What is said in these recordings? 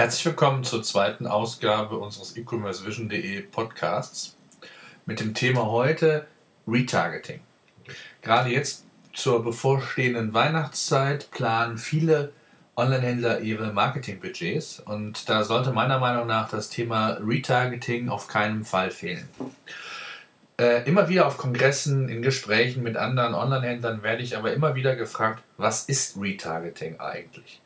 Herzlich willkommen zur zweiten Ausgabe unseres e-commercevision.de Podcasts mit dem Thema heute Retargeting. Gerade jetzt zur bevorstehenden Weihnachtszeit planen viele Online-Händler ihre Marketingbudgets und da sollte meiner Meinung nach das Thema Retargeting auf keinen Fall fehlen. Äh, immer wieder auf Kongressen, in Gesprächen mit anderen Online-Händlern werde ich aber immer wieder gefragt, was ist Retargeting eigentlich?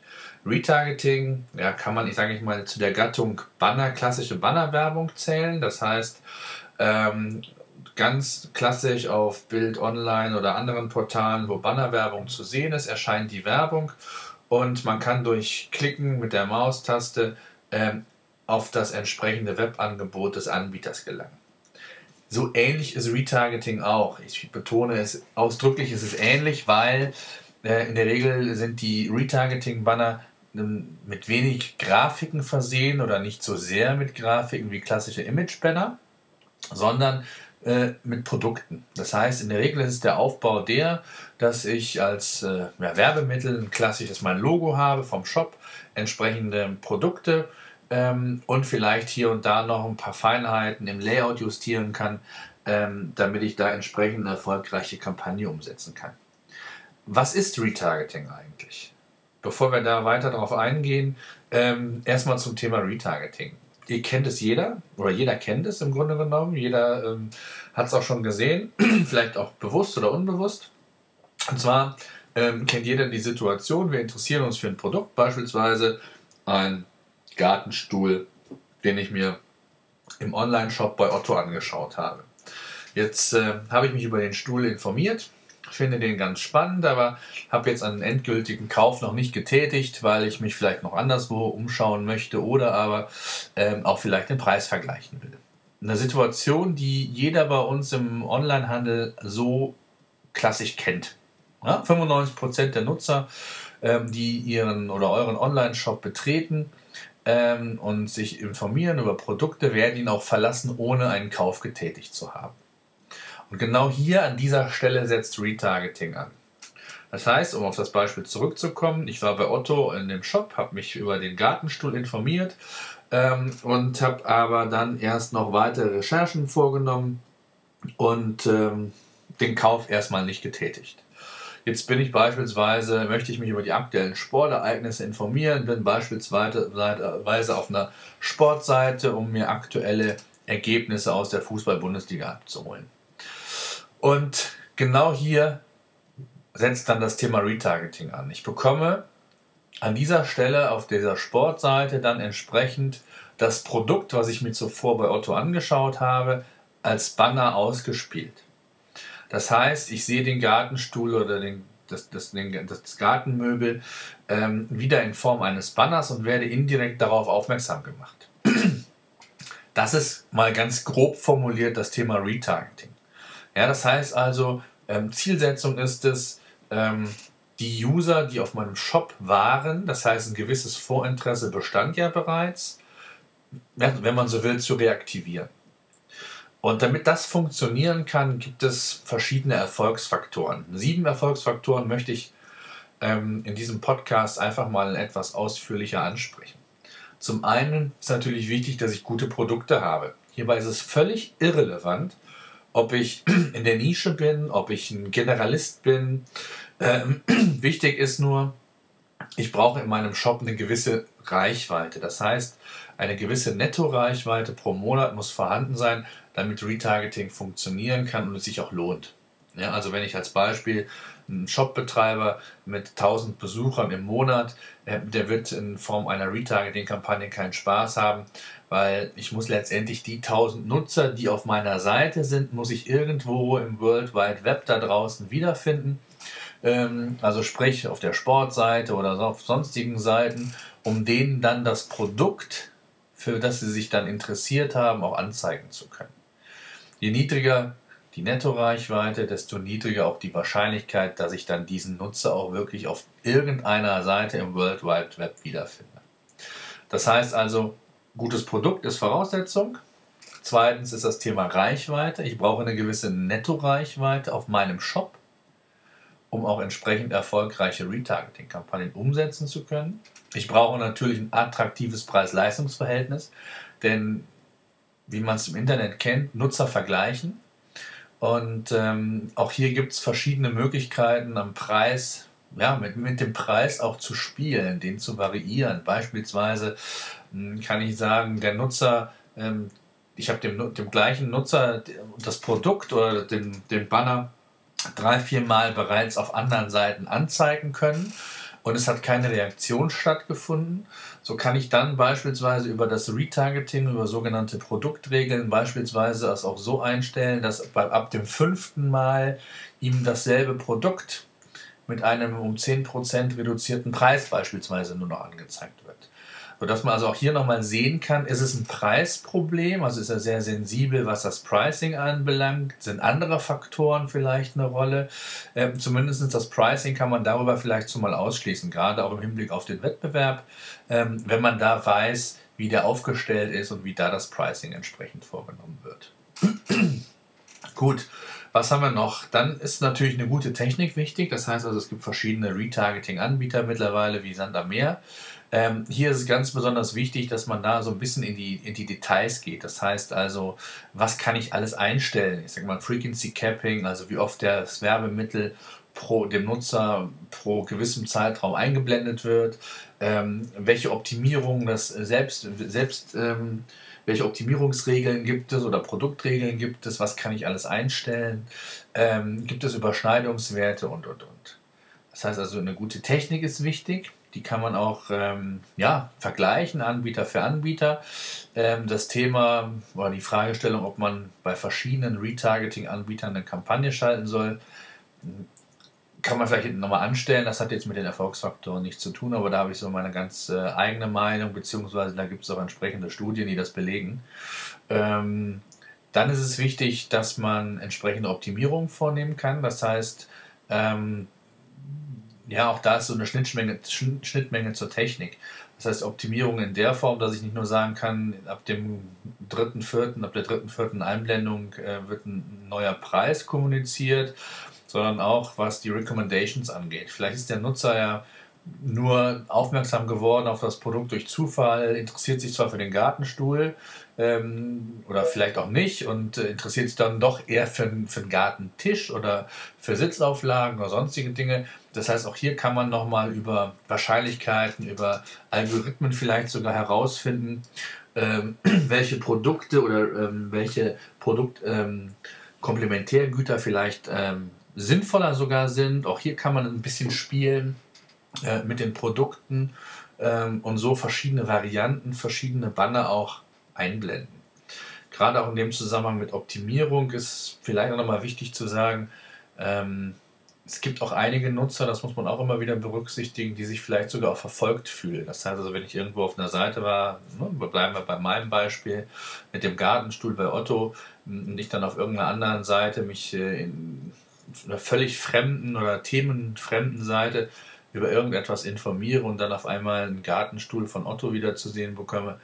Retargeting, ja, kann man, ich sage ich mal, zu der Gattung Banner, klassische Bannerwerbung zählen. Das heißt, ähm, ganz klassisch auf Bild Online oder anderen Portalen, wo Bannerwerbung zu sehen ist, erscheint die Werbung und man kann durch Klicken mit der Maustaste ähm, auf das entsprechende Webangebot des Anbieters gelangen. So ähnlich ist Retargeting auch. Ich betone es ausdrücklich, es ist ähnlich, weil äh, in der Regel sind die Retargeting-Banner mit wenig Grafiken versehen oder nicht so sehr mit Grafiken wie klassische Image-Banner, sondern äh, mit Produkten. Das heißt, in der Regel ist der Aufbau der, dass ich als äh, ja, Werbemittel ein klassisches mein Logo habe vom Shop, entsprechende Produkte ähm, und vielleicht hier und da noch ein paar Feinheiten im Layout justieren kann, ähm, damit ich da entsprechend eine erfolgreiche Kampagne umsetzen kann. Was ist Retargeting eigentlich? Bevor wir da weiter darauf eingehen, ähm, erstmal zum Thema Retargeting. Ihr kennt es jeder, oder jeder kennt es im Grunde genommen. Jeder ähm, hat es auch schon gesehen, vielleicht auch bewusst oder unbewusst. Und zwar ähm, kennt jeder die Situation, wir interessieren uns für ein Produkt, beispielsweise ein Gartenstuhl, den ich mir im Online-Shop bei Otto angeschaut habe. Jetzt äh, habe ich mich über den Stuhl informiert, finde den ganz spannend, aber habe jetzt einen endgültigen Kauf noch nicht getätigt, weil ich mich vielleicht noch anderswo umschauen möchte oder aber ähm, auch vielleicht den Preis vergleichen will. Eine Situation, die jeder bei uns im Onlinehandel so klassisch kennt. Ja, 95% der Nutzer, ähm, die ihren oder euren Online-Shop betreten, ähm, und sich informieren über Produkte, werden ihn auch verlassen, ohne einen Kauf getätigt zu haben. Und genau hier an dieser Stelle setzt Retargeting an. Das heißt, um auf das Beispiel zurückzukommen, ich war bei Otto in dem Shop, habe mich über den Gartenstuhl informiert ähm, und habe aber dann erst noch weitere Recherchen vorgenommen und ähm, den Kauf erstmal nicht getätigt. Jetzt bin ich beispielsweise, möchte ich mich über die aktuellen Sportereignisse informieren, bin beispielsweise auf einer Sportseite, um mir aktuelle Ergebnisse aus der Fußball-Bundesliga abzuholen. Und genau hier setzt dann das Thema Retargeting an. Ich bekomme an dieser Stelle auf dieser Sportseite dann entsprechend das Produkt, was ich mir zuvor bei Otto angeschaut habe, als Banner ausgespielt. Das heißt, ich sehe den Gartenstuhl oder den, das, das, den, das Gartenmöbel ähm, wieder in Form eines Banners und werde indirekt darauf aufmerksam gemacht. Das ist mal ganz grob formuliert das Thema Retargeting. Ja, das heißt also, ähm, Zielsetzung ist es, ähm, die User, die auf meinem Shop waren, das heißt ein gewisses Vorinteresse bestand ja bereits, wenn man so will, zu reaktivieren. Und damit das funktionieren kann, gibt es verschiedene Erfolgsfaktoren. Sieben Erfolgsfaktoren möchte ich ähm, in diesem Podcast einfach mal etwas ausführlicher ansprechen. Zum einen ist natürlich wichtig, dass ich gute Produkte habe. Hierbei ist es völlig irrelevant, ob ich in der Nische bin, ob ich ein Generalist bin. Ähm, wichtig ist nur, ich brauche in meinem Shop eine gewisse Reichweite. Das heißt, eine gewisse Netto-Reichweite pro Monat muss vorhanden sein, damit Retargeting funktionieren kann und es sich auch lohnt. Ja, also wenn ich als Beispiel einen Shopbetreiber mit 1000 Besuchern im Monat, äh, der wird in Form einer Retargeting-Kampagne keinen Spaß haben, weil ich muss letztendlich die 1000 Nutzer, die auf meiner Seite sind, muss ich irgendwo im World Wide Web da draußen wiederfinden. Ähm, also sprich auf der Sportseite oder auf sonstigen Seiten, um denen dann das Produkt, für das sie sich dann interessiert haben, auch anzeigen zu können. Je niedriger die Nettoreichweite, desto niedriger auch die Wahrscheinlichkeit, dass ich dann diesen Nutzer auch wirklich auf irgendeiner Seite im World Wide Web wiederfinde. Das heißt also, gutes Produkt ist Voraussetzung. Zweitens ist das Thema Reichweite. Ich brauche eine gewisse Nettoreichweite auf meinem Shop. um auch entsprechend erfolgreiche Retargeting-Kampagnen umsetzen zu können. Ich brauche natürlich ein attraktives Preis-Leistungs-Verhältnis, denn wie man es im Internet kennt, Nutzer vergleichen. Und ähm, auch hier gibt es verschiedene Möglichkeiten am Preis, ja, mit, mit dem Preis auch zu spielen, den zu variieren. Beispielsweise hm, kann ich sagen, der Nutzer, ähm, ich habe dem, dem gleichen Nutzer das Produkt oder den, den Banner drei, vier Mal bereits auf anderen Seiten anzeigen können und es hat keine Reaktion stattgefunden. So kann ich dann beispielsweise über das Retargeting, über sogenannte Produktregeln beispielsweise es auch so einstellen, dass ab dem fünften Mal ihm dasselbe Produkt mit einem um 10% reduzierten Preis beispielsweise nur noch angezeigt wird sodass man also auch hier nochmal sehen kann, ist es ein Preisproblem, also ist er sehr sensibel, was das Pricing anbelangt, sind andere Faktoren vielleicht eine Rolle. Ähm, zumindest das Pricing kann man darüber vielleicht so mal ausschließen, gerade auch im Hinblick auf den Wettbewerb, ähm, wenn man da weiß, wie der aufgestellt ist und wie da das Pricing entsprechend vorgenommen wird. Gut, was haben wir noch? Dann ist natürlich eine gute Technik wichtig. Das heißt also, es gibt verschiedene Retargeting-Anbieter mittlerweile wie Sander Meer. Ähm, hier ist es ganz besonders wichtig, dass man da so ein bisschen in die, in die Details geht. Das heißt also, was kann ich alles einstellen? Ich sage mal Frequency Capping, also wie oft das Werbemittel pro dem Nutzer pro gewissem Zeitraum eingeblendet wird, ähm, welche Optimierungen das selbst, selbst ähm, welche Optimierungsregeln gibt es oder Produktregeln gibt es, was kann ich alles einstellen, ähm, gibt es Überschneidungswerte und und und. Das heißt also, eine gute Technik ist wichtig. Die kann man auch ähm, ja, vergleichen, Anbieter für Anbieter. Ähm, das Thema oder die Fragestellung, ob man bei verschiedenen Retargeting-Anbietern eine Kampagne schalten soll, kann man vielleicht hinten nochmal anstellen. Das hat jetzt mit den Erfolgsfaktoren nichts zu tun, aber da habe ich so meine ganz äh, eigene Meinung, beziehungsweise da gibt es auch entsprechende Studien, die das belegen. Ähm, dann ist es wichtig, dass man entsprechende Optimierungen vornehmen kann. Das heißt, ähm, ja, auch da ist so eine Schnittmenge, Schnittmenge zur Technik. Das heißt, Optimierung in der Form, dass ich nicht nur sagen kann, ab dem dritten, vierten, ab der dritten, vierten Einblendung äh, wird ein neuer Preis kommuniziert, sondern auch was die Recommendations angeht. Vielleicht ist der Nutzer ja nur aufmerksam geworden auf das Produkt durch Zufall, interessiert sich zwar für den Gartenstuhl ähm, oder vielleicht auch nicht und äh, interessiert sich dann doch eher für, für den Gartentisch oder für Sitzauflagen oder sonstige Dinge. Das heißt, auch hier kann man nochmal über Wahrscheinlichkeiten, über Algorithmen vielleicht sogar herausfinden, ähm, welche Produkte oder ähm, welche Produktkomplementärgüter ähm, vielleicht ähm, sinnvoller sogar sind. Auch hier kann man ein bisschen spielen äh, mit den Produkten ähm, und so verschiedene Varianten, verschiedene Banner auch einblenden. Gerade auch in dem Zusammenhang mit Optimierung ist vielleicht auch nochmal wichtig zu sagen, ähm, es gibt auch einige Nutzer, das muss man auch immer wieder berücksichtigen, die sich vielleicht sogar auch verfolgt fühlen. Das heißt also, wenn ich irgendwo auf einer Seite war, ne, bleiben wir bei meinem Beispiel, mit dem Gartenstuhl bei Otto und ich dann auf irgendeiner anderen Seite mich äh, in einer völlig fremden oder themenfremden Seite über irgendetwas informiere und dann auf einmal einen Gartenstuhl von Otto wieder zu sehen bekomme,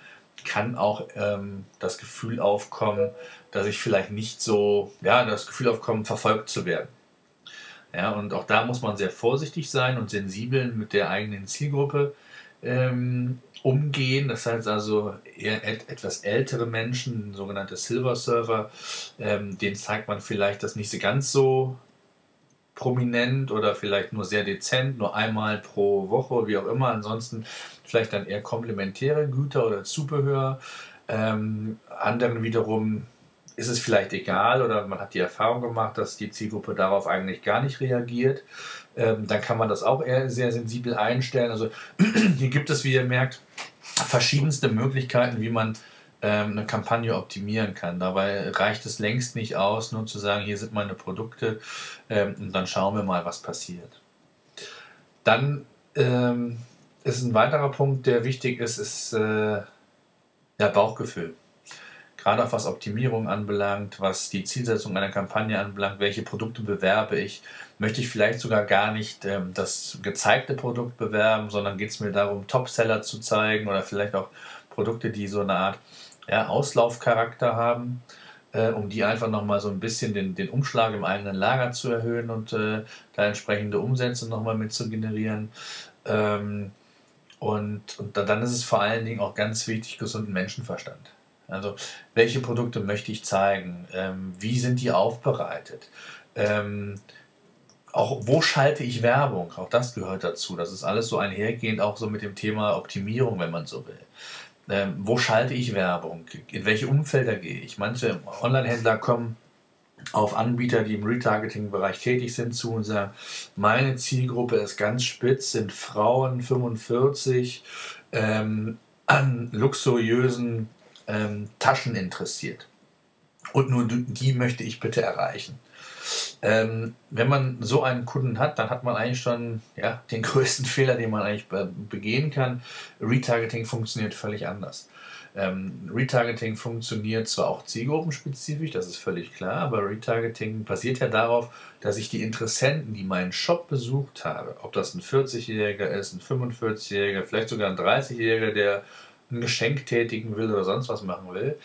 kann auch ähm, das Gefühl aufkommen, dass ich vielleicht nicht so, ja, das Gefühl aufkommen, verfolgt zu werden. Ja, und auch da muss man sehr vorsichtig sein und sensibel mit der eigenen Zielgruppe ähm, umgehen. Das heißt also, eher et etwas ältere Menschen, sogenannte Silver Server, ähm, denen zeigt man vielleicht das nicht so ganz so prominent oder vielleicht nur sehr dezent, nur einmal pro Woche, wie auch immer. Ansonsten vielleicht dann eher komplementäre Güter oder Zubehör. Ähm, anderen wiederum ist es vielleicht egal oder man hat die Erfahrung gemacht, dass die Zielgruppe darauf eigentlich gar nicht reagiert. Ähm, dann kann man das auch eher sehr sensibel einstellen. Also hier gibt es, wie ihr merkt, verschiedenste Möglichkeiten, wie man eine Kampagne optimieren kann. Dabei reicht es längst nicht aus, nur zu sagen, hier sind meine Produkte ähm, und dann schauen wir mal, was passiert. Dann ähm, ist ein weiterer Punkt, der wichtig ist, ist äh, der Bauchgefühl. Gerade auch was Optimierung anbelangt, was die Zielsetzung einer Kampagne anbelangt, welche Produkte bewerbe ich, möchte ich vielleicht sogar gar nicht ähm, das gezeigte Produkt bewerben, sondern geht es mir darum, Topseller zu zeigen oder vielleicht auch Produkte, die so eine Art ja, Auslaufcharakter haben. äh, um die einfach nochmal so ein bisschen den, den Umschlag im eigenen Lager zu erhöhen und äh, da entsprechende Umsätze nochmal mit zu generieren. Ähm, und, und dann ist es vor allen Dingen auch ganz wichtig, gesunden Menschenverstand. Also, welche Produkte möchte ich zeigen? Ähm, wie sind die aufbereitet? Ähm, auch wo schalte ich Werbung? Auch das gehört dazu. Das ist alles so einhergehend, auch so mit dem Thema Optimierung, wenn man so will. Ähm, wo schalte ich Werbung? In welche Umfelder gehe ich? Manche Online-Händler kommen auf Anbieter, die im Retargeting-Bereich tätig sind, zu und sagen, meine Zielgruppe ist ganz spitz, sind Frauen 45 ähm, an luxuriösen ähm, Taschen interessiert. Und nur die möchte ich bitte erreichen. Ähm, wenn man so einen Kunden hat, dann hat man eigentlich schon ja, den größten Fehler, den man eigentlich begehen kann. Retargeting funktioniert völlig anders. Ähm, Retargeting funktioniert zwar auch zielgruppenspezifisch, das ist völlig klar, aber Retargeting basiert ja darauf, dass ich die Interessenten, die meinen Shop besucht habe, ob das ein 40-Jähriger ist, ein 45-Jähriger, vielleicht sogar ein 30-Jähriger, der ein Geschenk tätigen will oder sonst was machen will,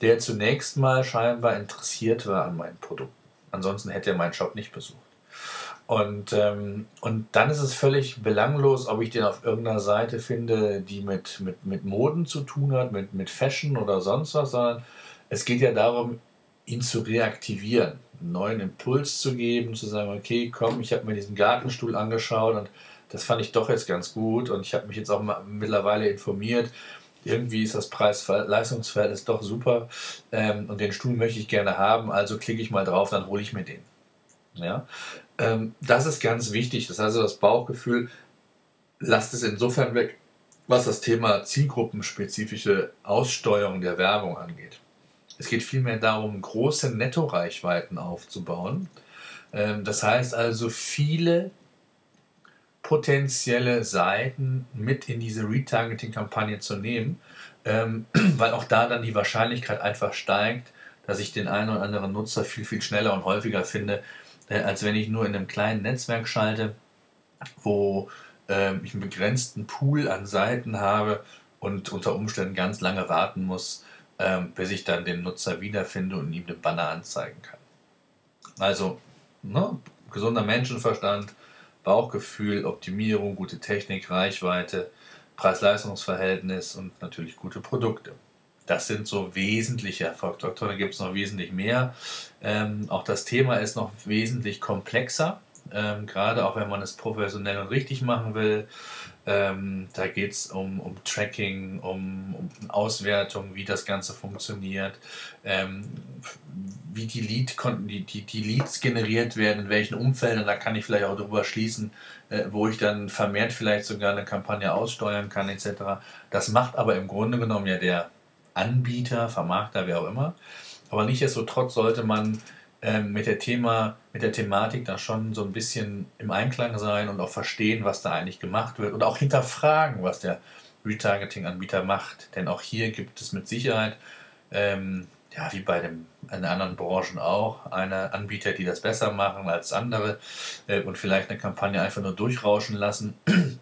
der zunächst mal scheinbar interessiert war an meinen Produkten. Ansonsten hätte er meinen Shop nicht besucht. Und, ähm, und dann ist es völlig belanglos, ob ich den auf irgendeiner Seite finde, die mit, mit, mit Moden zu tun hat, mit, mit Fashion oder sonst was, sondern es geht ja darum, ihn zu reaktivieren, einen neuen Impuls zu geben, zu sagen, okay, komm, ich habe mir diesen Gartenstuhl angeschaut und das fand ich doch jetzt ganz gut und ich habe mich jetzt auch mittlerweile informiert. Irgendwie ist das Preis-Leistungsverhältnis doch super ähm, und den Stuhl möchte ich gerne haben, also klicke ich mal drauf, dann hole ich mir den. Ja? Ähm, das ist ganz wichtig. Das heißt, das Bauchgefühl, lasst es insofern weg, was das Thema zielgruppenspezifische Aussteuerung der Werbung angeht. Es geht vielmehr darum, große Nettoreichweiten aufzubauen. Ähm, das heißt also, viele potenzielle Seiten mit in diese Retargeting-Kampagne zu nehmen, ähm, weil auch da dann die Wahrscheinlichkeit einfach steigt, dass ich den einen oder anderen Nutzer viel, viel schneller und häufiger finde, äh, als wenn ich nur in einem kleinen Netzwerk schalte, wo äh, ich einen begrenzten Pool an Seiten habe und unter Umständen ganz lange warten muss, äh, bis ich dann den Nutzer wiederfinde und ihm den Banner anzeigen kann. Also, ne, gesunder Menschenverstand, Bauchgefühl, Optimierung, gute Technik, Reichweite, Preis-Leistungs-Verhältnis und natürlich gute Produkte. Das sind so wesentliche Erfolgsfaktoren. Da gibt es noch wesentlich mehr. Ähm, auch das Thema ist noch wesentlich komplexer, ähm, gerade auch wenn man es professionell und richtig machen will. Ähm, da geht es um, um Tracking, um, um, Auswertung, wie das Ganze funktioniert, ähm, wie die, Lead die, die, die Leads generiert werden, in welchen Umfeldern. Da kann ich vielleicht auch darüber schließen, äh, wo ich dann vermehrt vielleicht sogar eine Kampagne aussteuern kann, etc. Das macht aber im Grunde genommen ja der Anbieter, Vermarkter, wer auch immer. Aber nichtsdestotrotz sollte man ähm, mit, der Thema, mit der Thematik da schon so ein bisschen im Einklang sein und auch verstehen, was da eigentlich gemacht wird und auch hinterfragen, was der Retargeting-Anbieter macht. Denn auch hier gibt es mit Sicherheit, ähm, ja, wie bei dem, in anderen Branchen auch, eine Anbieter, die das besser machen als andere äh, und vielleicht eine Kampagne einfach nur durchrauschen lassen,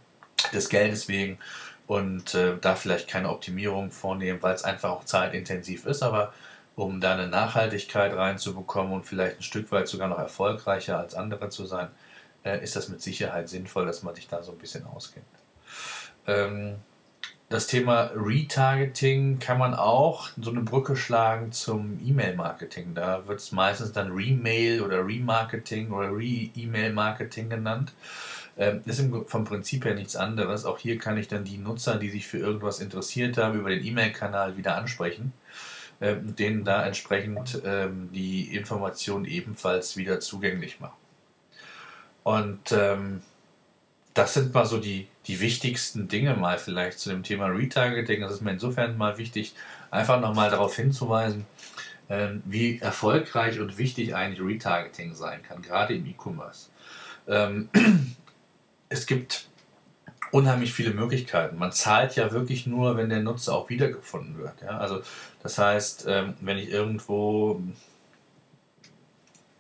des Geldes wegen und äh, da vielleicht keine Optimierung vornehmen, weil es einfach auch zeitintensiv ist, aber um da eine Nachhaltigkeit reinzubekommen und vielleicht ein Stück weit sogar noch erfolgreicher als andere zu sein, äh, ist das mit Sicherheit sinnvoll, dass man sich da so ein bisschen auskennt. Ähm, das Thema Retargeting kann man auch so eine Brücke schlagen zum E-Mail-Marketing. Da wird es meistens dann Remail oder Remarketing oder Re-E-Mail-Marketing genannt. Ähm, ist vom Prinzip her nichts anderes. Auch hier kann ich dann die Nutzer, die sich für irgendwas interessiert haben, über den E-Mail-Kanal wieder ansprechen ähm, denen da entsprechend ähm, die Informationen ebenfalls wieder zugänglich machen. Und ähm, das sind mal so die, die wichtigsten Dinge mal vielleicht zu dem Thema Retargeting. Das ist mir insofern mal wichtig, einfach nochmal darauf hinzuweisen, ähm, wie erfolgreich und wichtig eigentlich Retargeting sein kann, gerade im E-Commerce. Ähm, es gibt unheimlich viele Möglichkeiten. Man zahlt ja wirklich nur, wenn der Nutzer auch wiedergefunden wird. Ja? Also das heißt, ähm, wenn ich irgendwo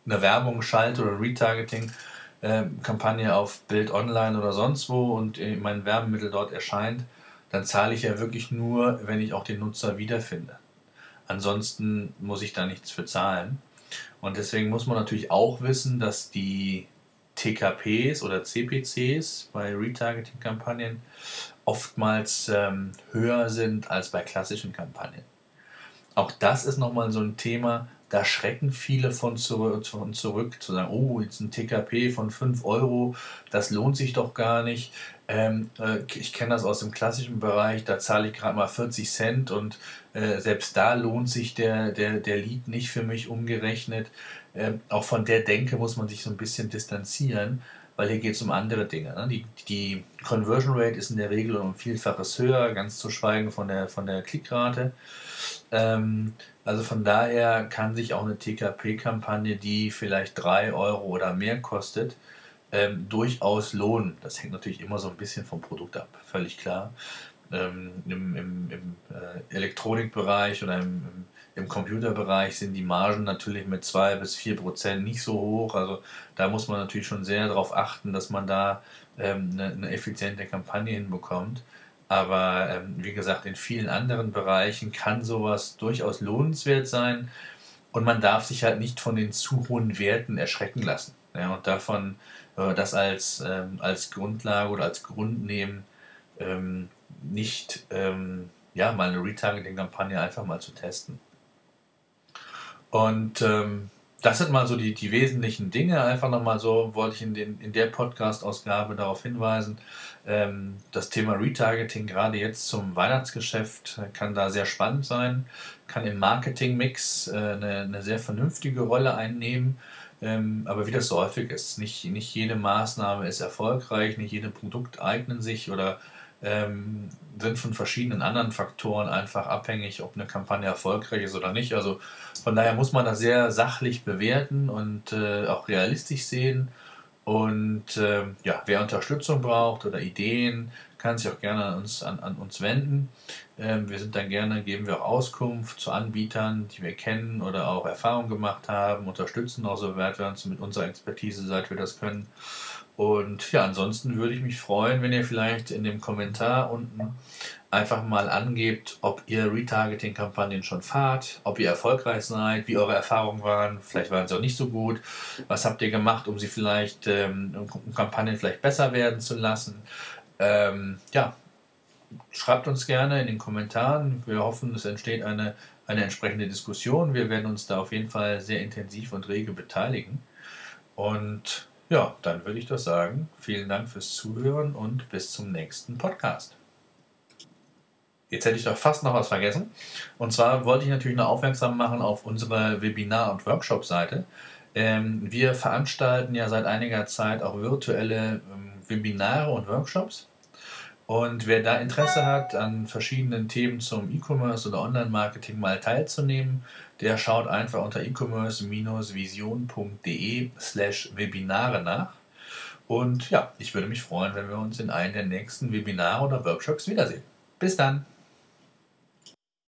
eine Werbung schalte oder Retargeting-Kampagne ähm, auf Bild Online oder sonst wo und mein Werbemittel dort erscheint, dann zahle ich ja wirklich nur, wenn ich auch den Nutzer wiederfinde. Ansonsten muss ich da nichts für zahlen. Und deswegen muss man natürlich auch wissen, dass die TKPs oder CPCs bei Retargeting-Kampagnen oftmals ähm, höher sind als bei klassischen Kampagnen. Auch das ist nochmal so ein Thema, da schrecken viele von zurück, zu sagen, oh, jetzt ein TKP von 5 Euro, das lohnt sich doch gar nicht. Ähm, äh, ich kenne das aus dem klassischen Bereich, da zahle ich gerade mal 40 Cent und äh, selbst da lohnt sich der, der, der Lead nicht für mich umgerechnet. Ähm, auch von der Denke muss man sich so ein bisschen distanzieren, weil hier geht es um andere Dinge. Ne? Die, die Conversion Rate ist in der Regel um Vielfaches höher, ganz zu schweigen von der, von der Klickrate. Ähm, also von daher kann sich auch eine TKP-Kampagne, die vielleicht 3 Euro oder mehr kostet, ähm, durchaus lohnen. Das hängt natürlich immer so ein bisschen vom Produkt ab, völlig klar. Ähm, Im im, im äh, Elektronikbereich oder im, im, im, Computerbereich sind die Margen natürlich mit 2 bis 4 Prozent nicht so hoch. Also da muss man natürlich schon sehr darauf achten, dass man da ähm, eine, eine effiziente Kampagne hinbekommt. Aber ähm, wie gesagt, in vielen anderen Bereichen kann sowas durchaus lohnenswert sein. Und man darf sich halt nicht von den zu hohen Werten erschrecken lassen. Ja, und davon äh, das als, ähm, als Grundlage oder als Grund nehmen, ähm, nicht ähm, ja, mal eine Retargeting-Kampagne einfach mal zu testen. Und ähm, das sind mal so die, die wesentlichen Dinge. Einfach nochmal so wollte ich in, den, in der Podcast-Ausgabe darauf hinweisen. Ähm, das Thema Retargeting, gerade jetzt zum Weihnachtsgeschäft, kann da sehr spannend sein, kann im Marketing-Mix äh, eine, eine, sehr vernünftige Rolle einnehmen. Ähm, aber wie das so häufig ist, nicht, nicht jede Maßnahme ist erfolgreich, nicht jede Produkt eignen sich oder ähm, sind von verschiedenen anderen Faktoren einfach abhängig, ob eine Kampagne erfolgreich ist oder nicht. Also von daher muss man das sehr sachlich bewerten und äh, auch realistisch sehen. Und äh, ja, wer Unterstützung braucht oder Ideen, kann sich auch gerne an uns, an, an uns wenden. Ähm, wir sind dann gerne, geben wir auch Auskunft zu Anbietern, die wir kennen oder auch Erfahrung gemacht haben, unterstützen auch so weit wir uns mit unserer Expertise, seit wir das können. Und ja, ansonsten würde ich mich freuen, wenn ihr vielleicht in dem Kommentar unten einfach mal angebt, ob ihr Retargeting-Kampagnen schon fahrt, ob ihr erfolgreich seid, wie eure Erfahrungen waren. Vielleicht waren sie auch nicht so gut. Was habt ihr gemacht, um sie vielleicht, ähm, um Kampagnen vielleicht besser werden zu lassen? Ähm, ja, schreibt uns gerne in den Kommentaren. Wir hoffen, es entsteht eine, eine entsprechende Diskussion. Wir werden uns da auf jeden Fall sehr intensiv und rege beteiligen. Und ja, dann würde ich doch sagen, vielen Dank fürs Zuhören und bis zum nächsten Podcast. Jetzt hätte ich doch fast noch was vergessen. Und zwar wollte ich natürlich noch aufmerksam machen auf unsere Webinar- und Workshop-Seite. Ähm, wir veranstalten ja seit einiger Zeit auch virtuelle ähm, Webinare und Workshops. Und wer da Interesse hat, an verschiedenen Themen zum E-Commerce oder Online-Marketing mal teilzunehmen, der schaut einfach unter e-commerce-vision.de slash Webinare nach. Und ja, ich würde mich freuen, wenn wir uns in einem der nächsten Webinare oder Workshops wiedersehen. Bis dann!